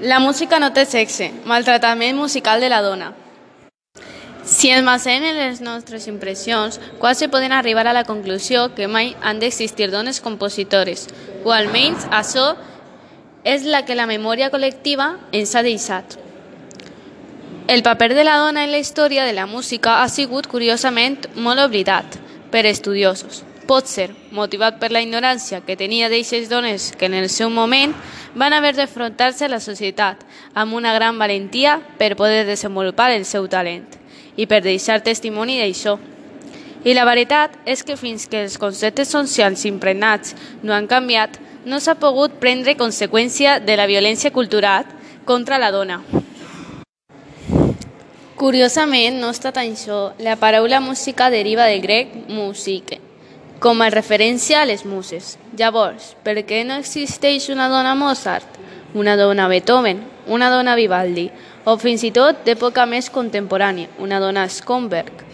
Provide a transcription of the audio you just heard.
La música no té sexe, maltratament musical de la dona. Si ens basem en les nostres impressions, quasi podem arribar a la conclusió que mai han d'existir dones compositores, o almenys això és la que la memòria col·lectiva ens ha deixat. El paper de la dona en la història de la música ha sigut curiosament molt oblidat per estudiosos. Pot ser motivat per la ignorància que tenia d'eixes dones que en el seu moment van haver d'afrontar-se a la societat amb una gran valentia per poder desenvolupar el seu talent i per deixar testimoni d'això. I la veritat és que fins que els conceptes socials impregnats no han canviat, no s'ha pogut prendre conseqüència de la violència cultural contra la dona. Curiosament, no ha estat això. La paraula música deriva del grec musique, com a referència a les muses. Llavors, per què no existeix una dona Mozart, una dona Beethoven, una dona Vivaldi, o fins i tot d'època més contemporània, una dona Schönberg?